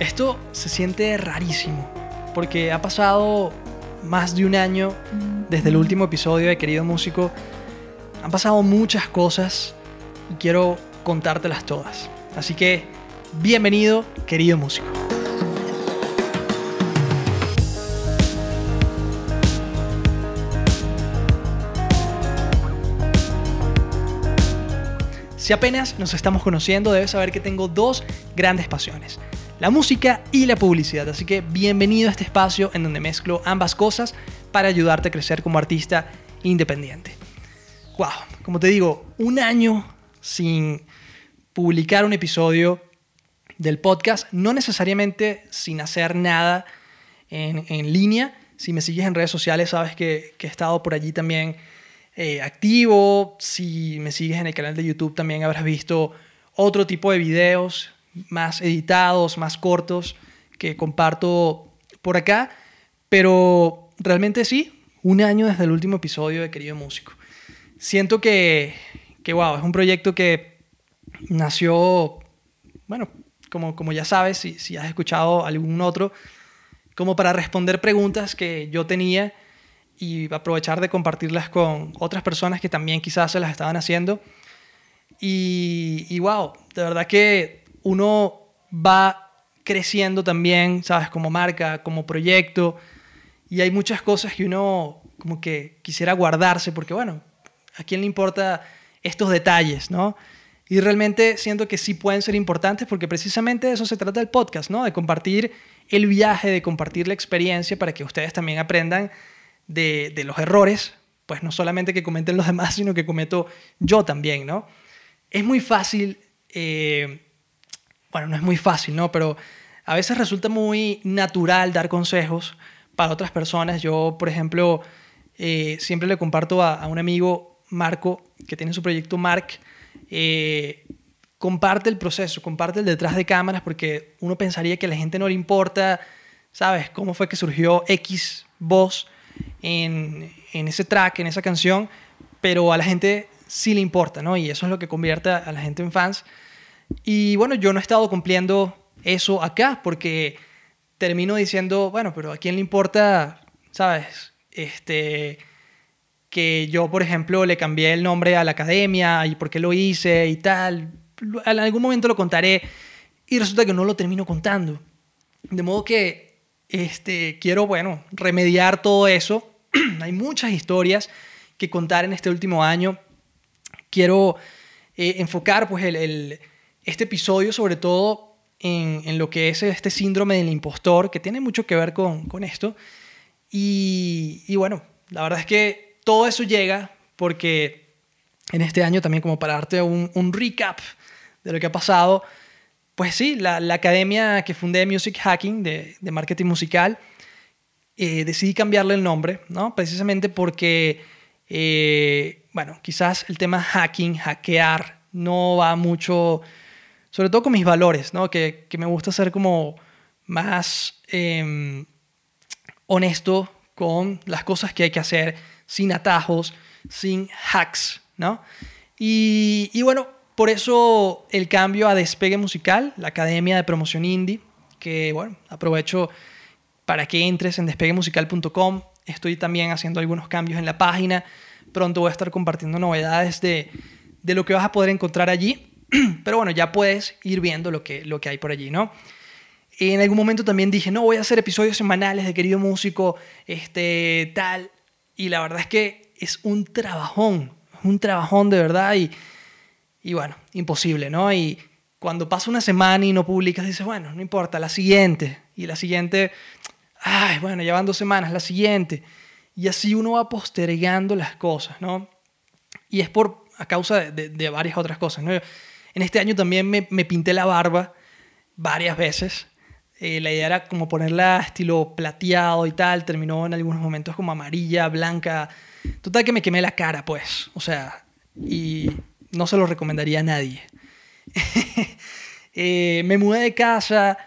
Esto se siente rarísimo, porque ha pasado más de un año desde el último episodio de Querido Músico. Han pasado muchas cosas y quiero contártelas todas. Así que, bienvenido, querido músico. Si apenas nos estamos conociendo, debes saber que tengo dos grandes pasiones, la música y la publicidad. Así que bienvenido a este espacio en donde mezclo ambas cosas para ayudarte a crecer como artista independiente. Wow, como te digo, un año sin publicar un episodio del podcast, no necesariamente sin hacer nada en, línea. Si me sigues en redes sociales, sabes que, que he estado por allí también eh, activo. Si me sigues en el canal de YouTube también habrás visto otro tipo de videos más editados, más cortos que comparto por acá. Pero realmente sí, un año desde el último episodio de Querido Músico. Siento que, que wow, es un proyecto que nació, bueno, como, como ya sabes, si, si has escuchado algún otro, como para responder preguntas que yo tenía y aprovechar de compartirlas con otras personas que también quizás se las estaban haciendo. Y, y wow, de verdad que uno va creciendo también, ¿sabes? Como marca, como proyecto. Y hay muchas cosas que uno como que quisiera guardarse porque, bueno, ¿a quién le importa estos detalles, no? Y realmente siento que sí pueden ser importantes porque precisamente de eso se trata el podcast, ¿no? De compartir el viaje, de compartir la experiencia para que ustedes también aprendan de, los errores, pues no solamente que cometen los demás, sino que cometo yo también, ¿no? Es muy fácil, eh, bueno, no es muy fácil, ¿no? Pero a veces resulta muy natural dar consejos para otras personas. Yo, por ejemplo, eh, siempre le comparto a, un amigo, Marco, que tiene su proyecto Mark, eh, comparte el proceso, comparte el detrás de cámaras, porque uno pensaría que a la gente no le importa, ¿sabes? ¿Cómo fue que surgió X voz? en, ese track, en esa canción, pero a la gente sí le importa, ¿no? Y eso es lo que convierte a la gente en fans. Y bueno, yo no he estado cumpliendo eso acá porque termino diciendo, bueno, pero a quién le importa, ¿sabes? Este, que yo, por ejemplo, le cambié el nombre a la academia y por qué lo hice y tal. En algún momento lo contaré y resulta que no lo termino contando. De modo que este, quiero, bueno, remediar todo eso. Hay muchas historias que contar en este último año. Quiero eh, enfocar pues, el, este episodio sobre todo en, lo que es este síndrome del impostor, que tiene mucho que ver con, esto. Y, bueno, la verdad es que todo eso llega porque en este año también como para darte un, un recap de lo que ha pasado, pues sí, la, academia que fundé, Music Hacking, de, marketing musical, eh, decidí cambiarle el nombre, ¿no? Precisamente porque, eh, bueno, quizás el tema hacking, hackear, no va mucho, sobre todo con mis valores, ¿no? Que, me gusta ser como más em, honesto con las cosas que hay que hacer, sin atajos, sin hacks, ¿no? Y, y bueno, por eso el cambio a Despegue Musical, la Academia de Promoción Indie, que bueno, aprovecho para que entres en despeguemusical.com. Estoy también haciendo algunos cambios en la página. Pronto voy a estar compartiendo novedades de, de lo que vas a poder encontrar allí. Pero bueno, ya puedes ir viendo lo que, lo que hay por allí, ¿no? En algún momento también dije, no, voy a hacer episodios semanales de Querido Músico, este, tal. Y la verdad es que es un trabajón, un trabajón de verdad. Y, y bueno, imposible, ¿no? Y cuando pasa una semana y no publicas, dices, bueno, no importa, la siguiente. Y la siguiente, ay, bueno, ya van dos semanas, la siguiente. Y así uno va postergando las cosas, ¿no? Y es por, a causa de, varias otras cosas, ¿no? En este año también me, pinté la barba varias veces. Eh, la idea era como ponerla estilo plateado y tal. Terminó en algunos momentos como amarilla, blanca. Total que me quemé la cara, pues. O sea, y no se lo recomendaría a nadie. Eh, me mudé de casa,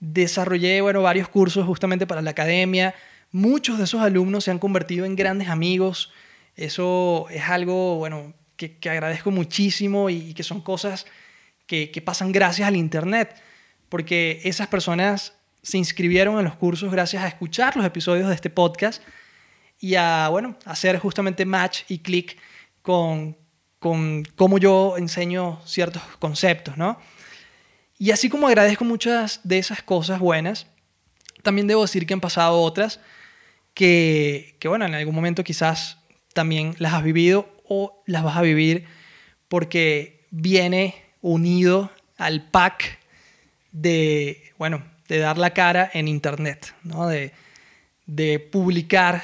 desarrollé bueno, varios cursos justamente para la academia. Muchos de esos alumnos se han convertido en grandes amigos. Eso es algo bueno, que, agradezco muchísimo y, que son cosas que, pasan gracias al Internet. porque esas personas se inscribieron en los cursos gracias a escuchar los episodios de este podcast y a, bueno, hacer justamente match y clic con, con cómo yo enseño ciertos conceptos, ¿no? Y así como agradezco muchas de esas cosas buenas, también debo decir que han pasado otras que, que, bueno, en algún momento quizás también las has vivido o las vas a vivir porque viene unido al pack de, bueno, de dar la cara en Internet, ¿no? de, de publicar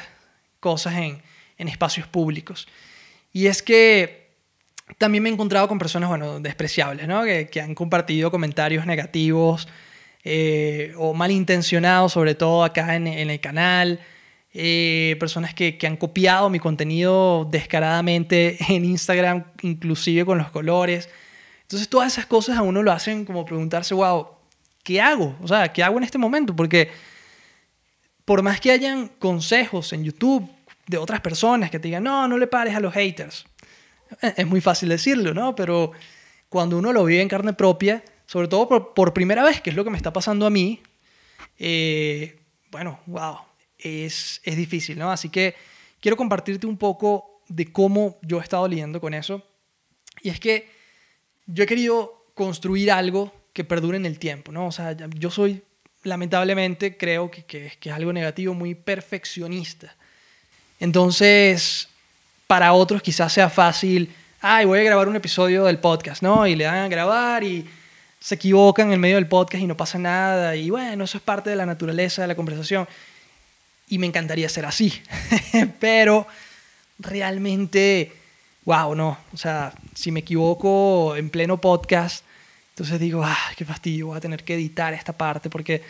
cosas en, en espacios públicos. Y es que también me he encontrado con personas, bueno, despreciables, ¿no? Que, que han compartido comentarios negativos eh, o malintencionados, sobre todo acá en, en el canal. Eh, personas que, que, han copiado mi contenido descaradamente en Instagram, inclusive con los colores. Entonces todas esas cosas a uno lo hacen como preguntarse, wow, ¿qué hago? O sea, ¿qué hago en este momento? Porque por más que hayan consejos en YouTube de otras personas que te digan, no, no le pares a los haters. Eh, es muy fácil decirlo, ¿no? Pero cuando uno lo vive en carne propia, sobre todo por, por primera vez, que es lo que me está pasando a mí, eh, bueno, wow, es, es difícil, ¿no? Así que quiero compartirte un poco de cómo yo he estado lidiando con eso. Y es que yo he querido construir algo que perdure en el tiempo, ¿no? O sea, yo soy, lamentablemente, creo que, que, que es algo negativo, muy perfeccionista. Entonces, para otros quizás sea fácil, ay, voy a grabar un episodio del podcast, ¿no? Y le dan a grabar y se equivocan en medio del podcast y no pasa nada. Y bueno, eso es parte de la naturaleza de la conversación. Y me encantaría ser así. Pero realmente, wow, no. O sea, si me equivoco en pleno podcast, entonces digo, ah, qué fastidio, voy a tener que editar esta parte porque...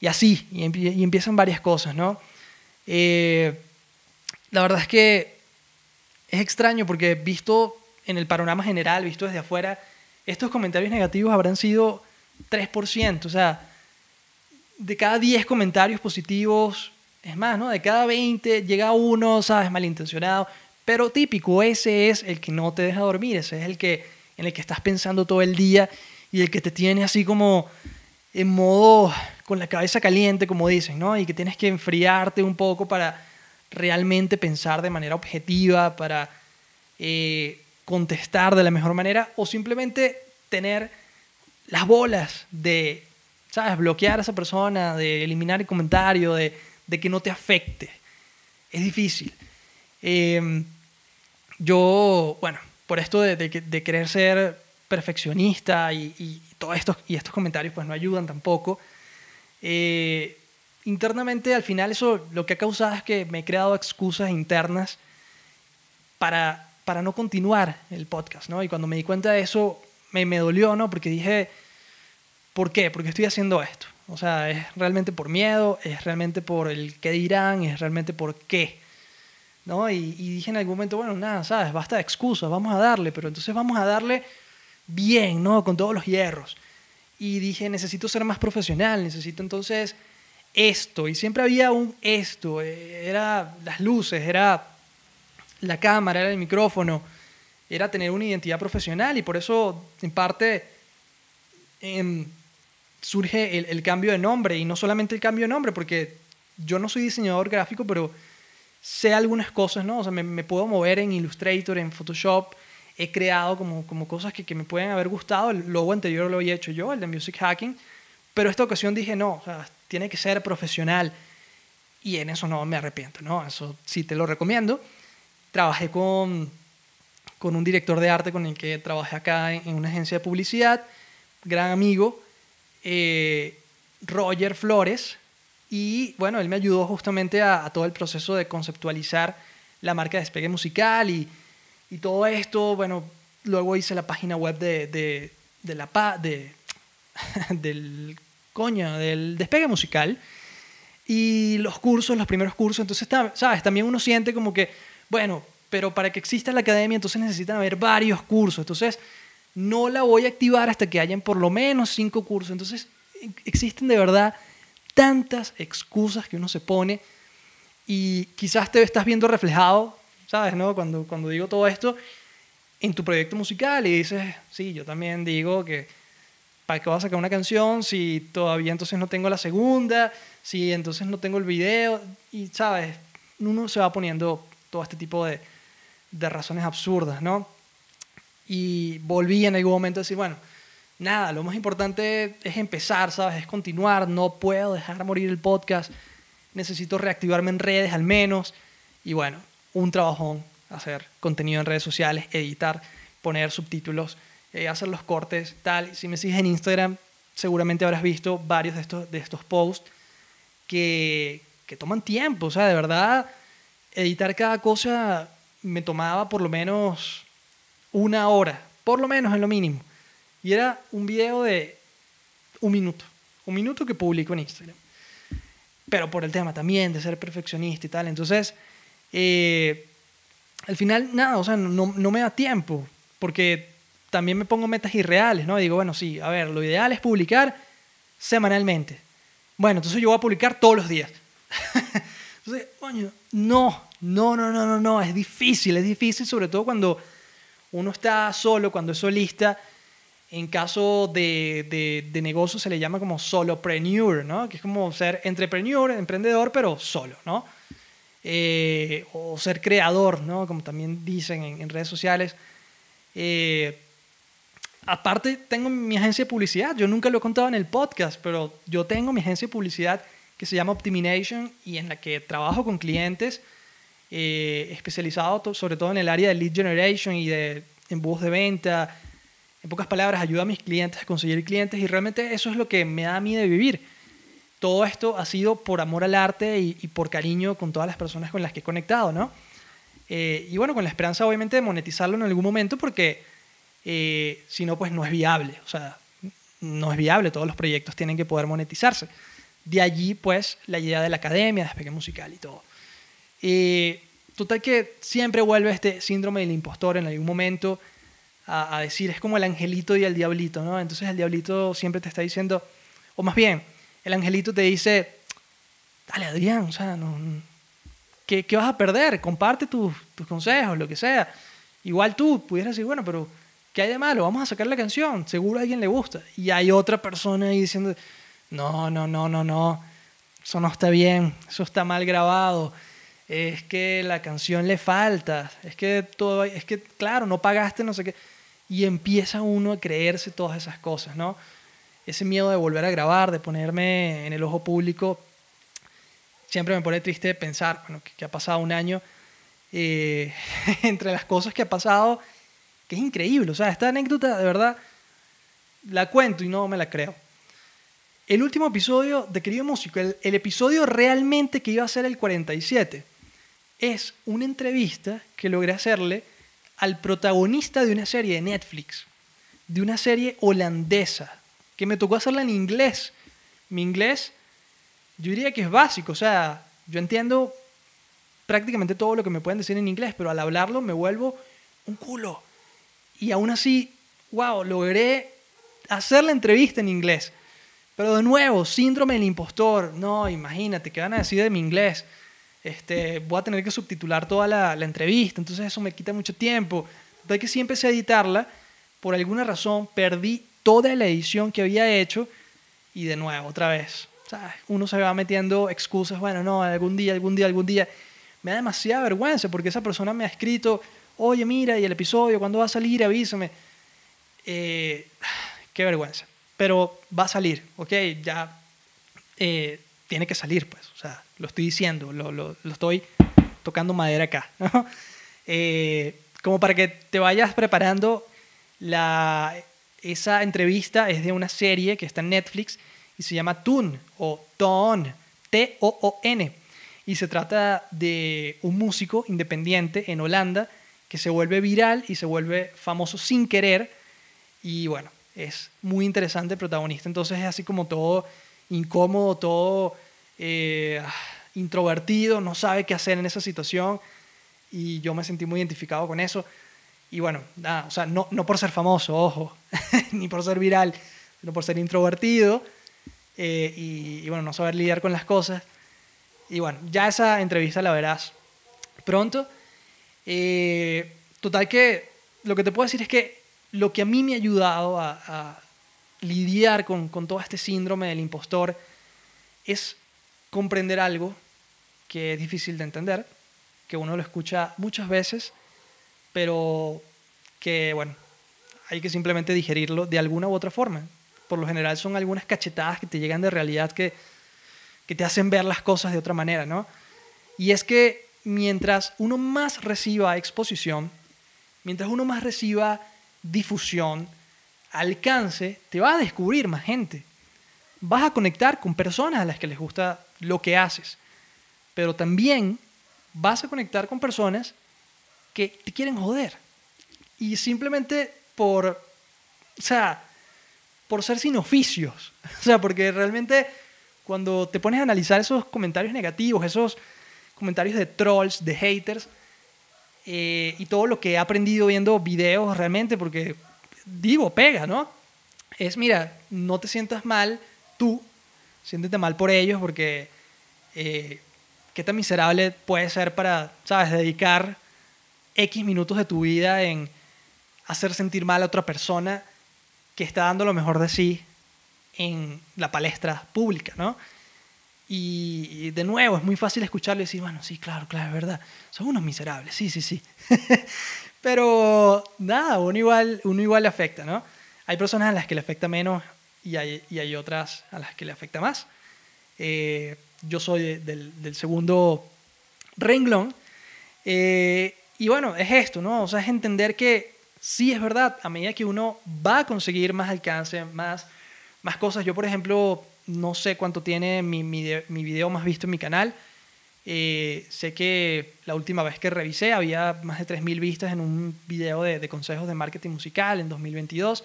Y así, y, y empiezan varias cosas, ¿no? Eh, la verdad es que es extraño porque visto en el panorama general, visto desde afuera, estos comentarios negativos habrán sido 3%. O sea, de cada 10 comentarios positivos, es más, ¿no? De cada 20 llega uno, ¿sabes? Malintencionado. Pero típico, ese es el que no te deja dormir, ese es el que en el que estás pensando todo el día y el que te tiene así como en modo con la cabeza caliente, como dicen, ¿no? Y que tienes que enfriarte un poco para realmente pensar de manera objetiva, para eh, contestar de la mejor manera o simplemente tener las bolas de, ¿sabes?, bloquear a esa persona, de eliminar el comentario, de, de que no te afecte. Es difícil. Em, yo, bueno, por esto de, de, querer ser perfeccionista y, y, todos estos, estos comentarios pues no ayudan tampoco. Eh, internamente al final eso lo que ha causado es que me he creado excusas internas para, para no continuar el podcast, ¿no? Y cuando me di cuenta de eso me, me dolió, ¿no? Porque dije, ¿por qué? Porque estoy haciendo esto. O sea, es realmente por miedo, es realmente por el qué dirán, es realmente por qué. ¿no? Y, y, dije en algún momento, bueno, nada, ¿sabes? Basta de excusas, vamos a darle, pero entonces vamos a darle bien, ¿no? Con todos los hierros. Y dije, necesito ser más profesional, necesito entonces esto, y siempre había un esto, eh, era las luces, era la cámara, era el micrófono, era tener una identidad profesional y por eso en parte eh, surge el, el, cambio de nombre y no solamente el cambio de nombre, porque yo no soy diseñador gráfico, pero sé algunas cosas, ¿no? O sea, me, puedo mover en Illustrator, en Photoshop, he creado como, como cosas que, que me pueden haber gustado, el logo anterior lo había hecho yo, el de Music Hacking, pero esta ocasión dije, no, o sea, tiene que ser profesional. Y en eso no me arrepiento, ¿no? Eso sí te lo recomiendo. Trabajé con, con un director de arte con el que trabajé acá en, una agencia de publicidad, gran amigo, eh, Roger Flores. Y bueno, él me ayudó justamente a, a, todo el proceso de conceptualizar la marca de despegue musical y, y todo esto. Bueno, luego hice la página web de, de, de la de, del coño, del despegue musical. Y los cursos, los primeros cursos, entonces, ¿sabes? También uno siente como que, bueno, pero para que exista la academia, entonces necesitan haber varios cursos. Entonces, no la voy a activar hasta que hayan por lo menos cinco cursos. Entonces, existen de verdad tantas excusas que uno se pone y quizás te estás viendo reflejado, ¿sabes? ¿no? Cuando, cuando digo todo esto, en tu proyecto musical y dices, sí, yo también digo que ¿para qué voy a sacar una canción si todavía entonces no tengo la segunda? Si entonces no tengo el video. Y, ¿sabes? Uno se va poniendo todo este tipo de, de razones absurdas, ¿no? Y volví en algún momento a decir, bueno, nada, lo más importante es empezar, ¿sabes? Es continuar, no puedo dejar morir el podcast, necesito reactivarme en redes al menos. Y bueno, un trabajón, hacer contenido en redes sociales, editar, poner subtítulos, eh, hacer los cortes, tal. Si me sigues en Instagram, seguramente habrás visto varios de estos, de estos posts que, que toman tiempo, o sea, de verdad, editar cada cosa me tomaba por lo menos una hora, por lo menos en lo mínimo. Y era un video de un minuto, un minuto que publico en Instagram. Pero por el tema también de ser perfeccionista y tal. Entonces, eh, al final, nada, o sea, no, no, me da tiempo, porque también me pongo metas irreales, ¿no? digo, bueno, sí, a ver, lo ideal es publicar semanalmente. Bueno, entonces yo voy a publicar todos los días. entonces, coño, no, no, no, no, no, no, es difícil, es difícil, sobre todo cuando uno está solo, cuando es solista. En caso de, de, de negocio se le llama como solopreneur, ¿no? Que es como ser entrepreneur, emprendedor, pero solo, ¿no? Eh, o ser creador, ¿no? como también dicen en, redes sociales. Eh, aparte, tengo mi agencia de publicidad. Yo nunca lo he contado en el podcast, pero yo tengo mi agencia de publicidad que se llama Optimination y en la que trabajo con clientes eh, especializados sobre todo en el área de lead generation y de embudos de venta. En pocas palabras, ayuda a mis clientes a conseguir clientes y realmente eso es lo que me da a mí de vivir todo esto ha sido por amor al arte y, por cariño con todas las personas con las que he conectado, ¿no? Eh, y bueno, con la esperanza obviamente de monetizarlo en algún momento porque eh, si no, pues no es viable. O sea, no es viable, todos los proyectos tienen que poder monetizarse. De allí, pues, la idea de la academia, de despegue musical y todo. Eh, total que siempre vuelve este síndrome del impostor en algún momento a, a decir, es como el angelito y el diablito, ¿no? Entonces el diablito siempre te está diciendo, o más bien, el angelito te dice, dale Adrián, o sea, no, ¿qué, ¿qué, vas a perder? Comparte tus, tus consejos, lo que sea. Igual tú pudieras decir, bueno, pero ¿qué hay de malo? Vamos a sacar la canción, seguro a alguien le gusta. Y hay otra persona ahí diciendo, no, no, no, no, no, eso no está bien, eso está mal grabado. Es que la canción le falta, es que todo, es que claro, no pagaste, no sé qué. Y empieza uno a creerse todas esas cosas, ¿no? ese miedo de volver a grabar, de ponerme en el ojo público, siempre me pone triste pensar, bueno, que, ha pasado un año, eh, entre las cosas que ha pasado, que es increíble, o sea, esta anécdota de verdad la cuento y no me la creo. El último episodio de Querido Músico, el, el episodio realmente que iba a ser el 47, es una entrevista que logré hacerle al protagonista de una serie de Netflix, de una serie holandesa que me tocó hacerla en inglés. Mi inglés, yo diría que es básico, o sea, yo entiendo prácticamente todo lo que me pueden decir en inglés, pero al hablarlo me vuelvo un culo. Y aún así, wow, logré hacer la entrevista en inglés. Pero de nuevo, síndrome del impostor. No, imagínate, ¿qué van a decir de mi inglés? Este, voy a tener que subtitular toda la, la entrevista, entonces eso me quita mucho tiempo. Entonces que sí empecé a editarla, por alguna razón perdí toda la edición que había hecho y de nuevo, otra vez. Uno se va metiendo excusas, bueno, no, algún día, algún día, algún día. Me da demasiada vergüenza porque esa persona me ha escrito, oye, mira, y el episodio, ¿cuándo va a salir? Avísame. Eh, qué vergüenza. Pero va a salir, ¿ok? Ya eh, tiene que salir, pues. O sea, lo estoy diciendo, lo, lo, estoy tocando madera acá. Eh, como para que te vayas preparando la esa entrevista es de una serie que está en Netflix y se llama Toon o Toon, T-O-O-N. Y se trata de un músico independiente en Holanda que se vuelve viral y se vuelve famoso sin querer. Y bueno, es muy interesante el protagonista. Entonces es así como todo incómodo, todo eh, introvertido, no sabe qué hacer en esa situación. Y yo me sentí muy identificado con eso. Y bueno, o sea, no, no por ser famoso, ojo, ni por ser viral, sino por ser introvertido eh, y, bueno, no saber lidiar con las cosas. Y bueno, ya esa entrevista la verás pronto. Eh, total que lo que te puedo decir es que lo que a mí me ha ayudado a, lidiar con, con todo este síndrome del impostor es comprender algo que es difícil de entender, que uno lo escucha muchas veces, pero que, bueno, hay que simplemente digerirlo de alguna u otra forma. Por lo general son algunas cachetadas que te llegan de realidad que, que te hacen ver las cosas de otra manera, ¿no? Y es que mientras uno más reciba exposición, mientras uno más reciba difusión, alcance, te va a descubrir más gente. Vas a conectar con personas a las que les gusta lo que haces, pero también vas a conectar con personas que te quieren joder. Y simplemente por, o sea, por ser sin oficios. O sea, porque realmente cuando te pones a analizar esos comentarios negativos, esos comentarios de trolls, de haters, eh, y todo lo que he aprendido viendo videos realmente, porque digo, pega, ¿no? Es, mira, no te sientas mal tú, siéntete mal por ellos, porque eh, qué tan miserable puede ser para, ¿sabes?, dedicar X minutos de tu vida en hacer sentir mal a otra persona que está dando lo mejor de sí en la palestra pública, ¿no? Y, de nuevo, es muy fácil escucharlo y decir, bueno, sí, claro, claro, es verdad. Son unos miserables, sí, sí, sí. Pero nada, uno igual, uno igual le afecta, ¿no? Hay personas a las que le afecta menos y hay, y hay otras a las que le afecta más. Eh, yo soy del, del segundo renglón. Eh, y bueno, es esto, ¿no? O sea, es entender que sí es verdad, a medida que uno va a conseguir más alcance, más, más cosas. Yo, por ejemplo, no sé cuánto tiene mi, mi, mi video más visto en mi canal. Eh, sé que la última vez que revisé había más de 3.000 vistas en un video de, de, consejos de marketing musical en 2022.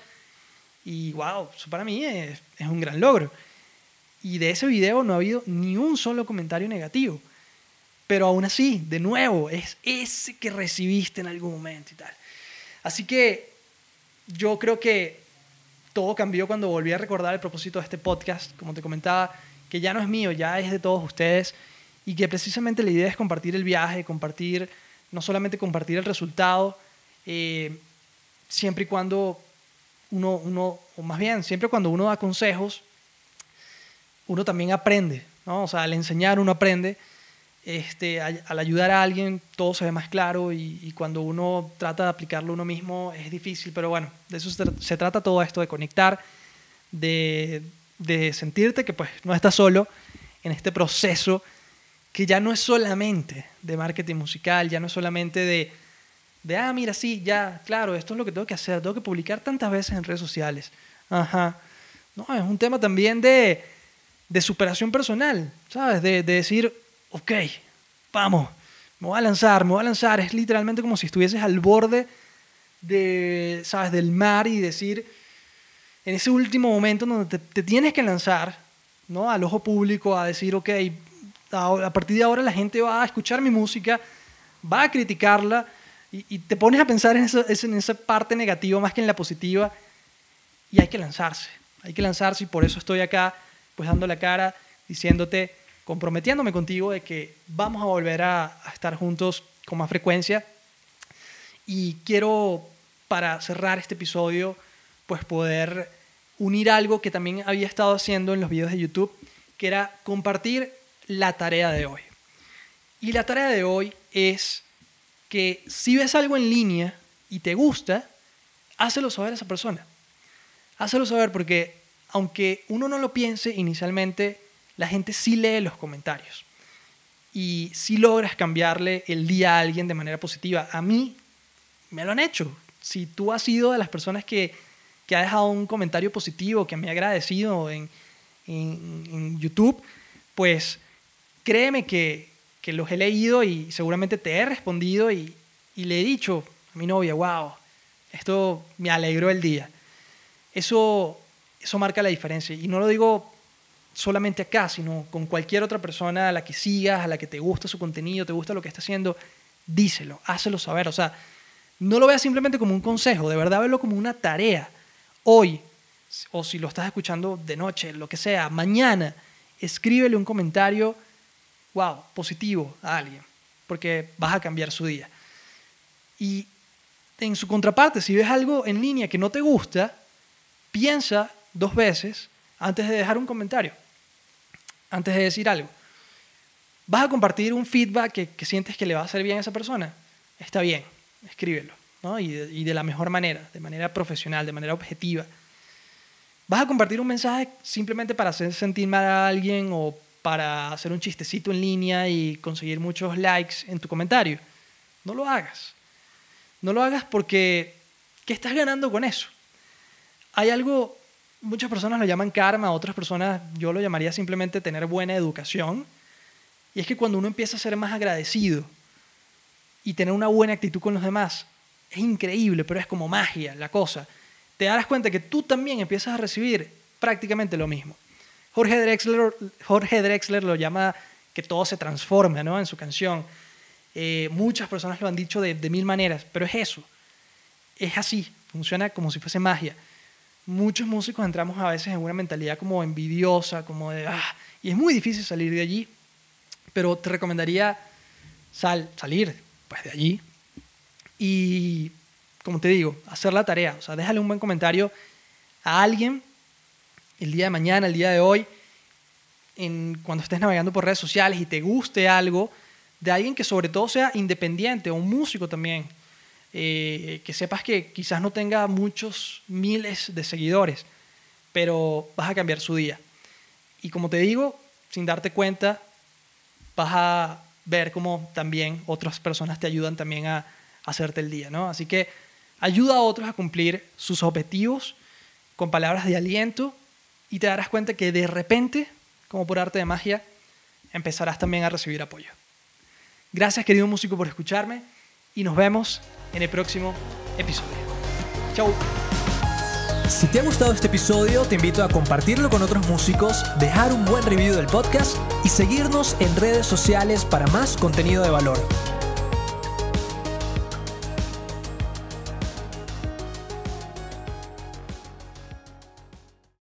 Y wow, eso para mí es, es, un gran logro. Y de ese video no ha habido ni un solo comentario negativo. Pero aún así, de nuevo, es ese que recibiste en algún momento y tal. Así que yo creo que todo cambió cuando volví a recordar el propósito de este podcast, como te comentaba, que ya no es mío, ya es de todos ustedes y que precisamente la idea es compartir el viaje, compartir, no solamente compartir el resultado, eh, siempre y cuando uno, uno, o más bien, siempre cuando uno da consejos, uno también aprende, ¿no? O sea, al enseñar uno aprende este, al ayudar a alguien todo se ve más claro y, cuando uno trata de aplicarlo uno mismo es difícil, pero bueno, de eso se, trata todo esto, de conectar, de, de, sentirte que pues no estás solo en este proceso que ya no es solamente de marketing musical, ya no es solamente de, de, ah, mira, sí, ya, claro, esto es lo que tengo que hacer, tengo que publicar tantas veces en redes sociales. Ajá. No, es un tema también de, de superación personal, ¿sabes? De, de decir, ok, vamos, me voy a lanzar, me voy a lanzar. Es literalmente como si estuvieses al borde de, ¿sabes? del mar y decir, en ese último momento donde te, tienes que lanzar, ¿no? Al ojo público, a decir, ok, a, partir de ahora la gente va a escuchar mi música, va a criticarla y, te pones a pensar en, esa parte negativa más que en la positiva y hay que lanzarse, hay que lanzarse y por eso estoy acá, pues dando la cara, diciéndote, comprometiéndome contigo de que vamos a volver a, estar juntos con más frecuencia. Y quiero, para cerrar este episodio, pues poder unir algo que también había estado haciendo en los videos de YouTube, que era compartir la tarea de hoy. Y la tarea de hoy es que si ves algo en línea y te gusta, hácelo saber a esa persona. Hácelo saber porque aunque uno no lo piense inicialmente, la gente sí lee los comentarios y sí logras cambiarle el día a alguien de manera positiva. A mí me lo han hecho. Si tú has sido de las personas que, que ha dejado un comentario positivo, que me ha agradecido en, en, YouTube, pues créeme que, que, los he leído y seguramente te he respondido y, y le he dicho a mi novia, wow, esto me alegró el día. Eso, eso marca la diferencia. Y no lo digo solamente acá, sino con cualquier otra persona a la que sigas, a la que te gusta su contenido, te gusta lo que está haciendo, díselo, hácelo saber. O sea, no lo veas simplemente como un consejo, de verdad verlo como una tarea. Hoy, o si lo estás escuchando de noche, lo que sea, mañana, escríbele un comentario, wow, positivo a alguien, porque vas a cambiar su día. Y en su contraparte, si ves algo en línea que no te gusta, piensa dos veces antes de dejar un comentario, antes de decir algo. ¿Vas a compartir un feedback que, sientes que le va a hacer bien a esa persona? Está bien, escríbelo, ¿no? y, de, y de la mejor manera, de manera profesional, de manera objetiva. ¿Vas a compartir un mensaje simplemente para hacer sentir mal a alguien o para hacer un chistecito en línea y conseguir muchos likes en tu comentario? No lo hagas. No lo hagas porque ¿qué estás ganando con eso? Hay algo, muchas personas lo llaman karma, otras personas yo lo llamaría simplemente tener buena educación. Y es que cuando uno empieza a ser más agradecido y tener una buena actitud con los demás, es increíble, pero es como magia la cosa te darás cuenta que tú también empiezas a recibir prácticamente lo mismo. Jorge Drexler, Jorge Drexler lo llama que todo se transforma ¿no? en su canción. Eh, muchas personas lo han dicho de, mil maneras, pero es eso. Es así, funciona como si fuese magia. Muchos músicos entramos a veces en una mentalidad como envidiosa, como de, ah, y es muy difícil salir de allí, pero te recomendaría sal, salir pues, de allí y como te digo, hacer la tarea. O sea, déjale un buen comentario a alguien el día de mañana, el día de hoy, cuando estés navegando por redes sociales y te guste algo, de alguien que sobre todo sea independiente o un músico también, eh, que sepas que quizás no tenga muchos miles de seguidores, pero vas a cambiar su día. Y como te digo, sin darte cuenta, vas a ver cómo también otras personas te ayudan también a, a hacerte el día, ¿no? Así que Ayuda a otros a cumplir sus objetivos con palabras de aliento y te darás cuenta que de repente, como por arte de magia, empezarás también a recibir apoyo. Gracias querido músico por escucharme y nos vemos en el próximo episodio. Chau. Si te ha gustado este episodio, te invito a compartirlo con otros músicos, dejar un buen review del podcast y seguirnos en redes sociales para más contenido de valor.